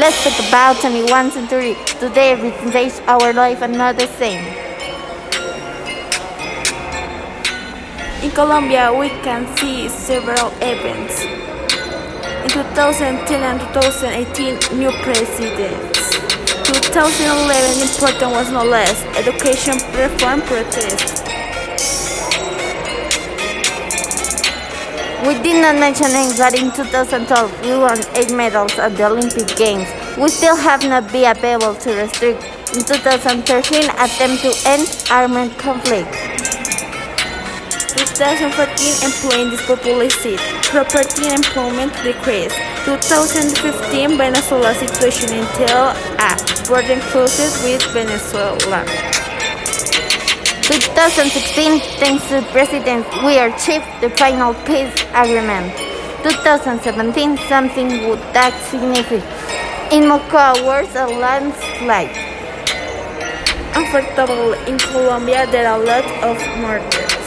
Let's talk about 21st century. Today everything our life the same. In Colombia, we can see several events. In 2010 and 2018, new presidents. 2011, important was no less education reform protest. We did not mention that in 2012 we won 8 medals at the Olympic Games. We still have not been able to restrict in 2013 attempt to end armed conflict. 2014 employment depopulated, property and employment decreased. 2015 Venezuela situation until a border closed with Venezuela. 2016, thanks to President, we achieved the final peace agreement. 2017, something would that significant. In Mocoa words, a landslide. Unfortunately, in Colombia there are a lot of murders.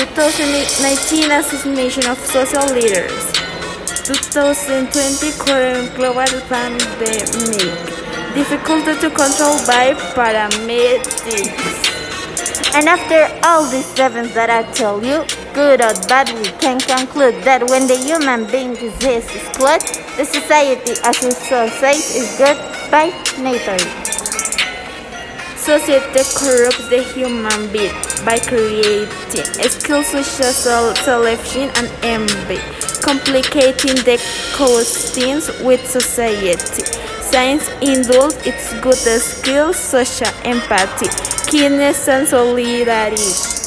2019 assassination of social leaders. 2020 current global pandemic. Difficulty to control by paramedics. And after all these events that I tell you, good or bad, we can conclude that when the human being exists is good, the society as we so says is good by nature. Society corrupts the human being by creating skills such as self-esteem and envy, complicating the coexistence with society. Science indulges its good skills such as empathy, kindness, and solidarity.